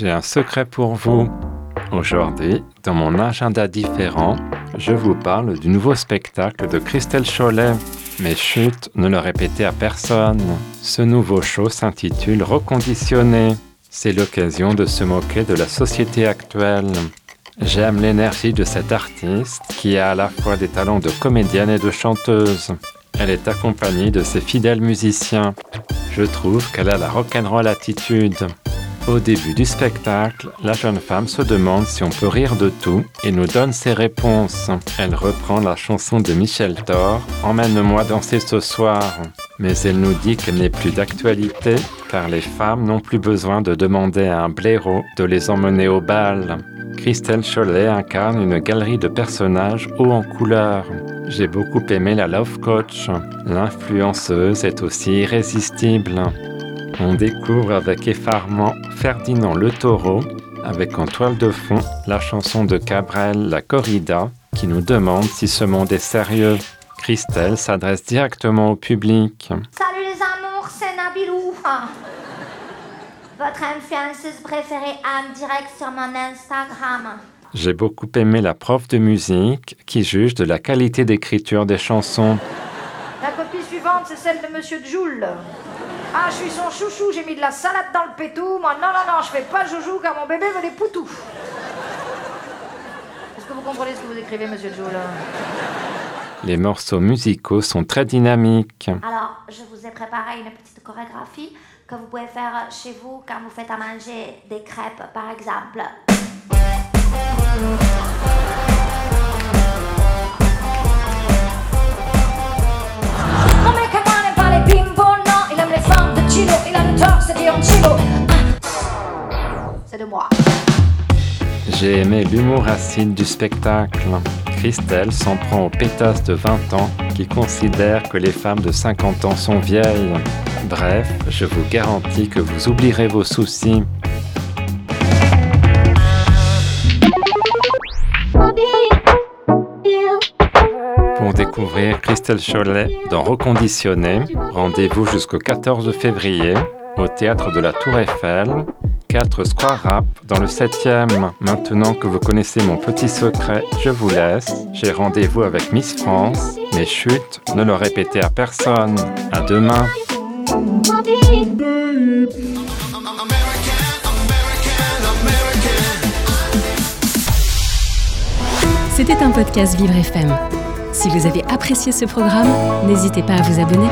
J'ai un secret pour vous. Aujourd'hui, dans mon agenda différent, je vous parle du nouveau spectacle de Christelle Cholet. Mais chut, ne le répétez à personne. Ce nouveau show s'intitule Reconditionné. C'est l'occasion de se moquer de la société actuelle. J'aime l'énergie de cette artiste qui a à la fois des talents de comédienne et de chanteuse. Elle est accompagnée de ses fidèles musiciens. Je trouve qu'elle a la rock'n'roll attitude. Au début du spectacle, la jeune femme se demande si on peut rire de tout et nous donne ses réponses. Elle reprend la chanson de Michel Thor, Emmène-moi danser ce soir. Mais elle nous dit qu'elle n'est plus d'actualité car les femmes n'ont plus besoin de demander à un blaireau de les emmener au bal. Christelle Cholet incarne une galerie de personnages hauts en couleur. J'ai beaucoup aimé la Love Coach. L'influenceuse est aussi irrésistible. On découvre avec effarement Ferdinand le taureau, avec en toile de fond la chanson de Cabrel, La Corrida, qui nous demande si ce monde est sérieux. Christelle s'adresse directement au public. Salut les amours, c'est Nabilou. Votre influenceuse préférée en direct sur mon Instagram. J'ai beaucoup aimé la prof de musique qui juge de la qualité d'écriture des chansons. La copie suivante, c'est celle de Monsieur Joule. Ah, je suis son chouchou, j'ai mis de la salade dans le pétou. Moi, non, non, non, je fais pas joujou car mon bébé veut des poutous. Est-ce que vous comprenez ce que vous écrivez, monsieur Joule? Les morceaux musicaux sont très dynamiques. Alors, je vous ai préparé une petite chorégraphie que vous pouvez faire chez vous quand vous faites à manger des crêpes, par exemple. C'est de moi. J'ai aimé l'humour acide du spectacle. Christelle s'en prend aux pétasses de 20 ans qui considèrent que les femmes de 50 ans sont vieilles. Bref, je vous garantis que vous oublierez vos soucis. Pour découvrir Christelle Cholet dans Reconditionné, rendez-vous jusqu'au 14 février au théâtre de la Tour Eiffel, 4 Square Rap dans le 7e. Maintenant que vous connaissez mon petit secret, je vous laisse. J'ai rendez-vous avec Miss France, mais chut, ne le répétez à personne. À demain. C'était un podcast Vivre FM. Si vous avez apprécié ce programme, n'hésitez pas à vous abonner.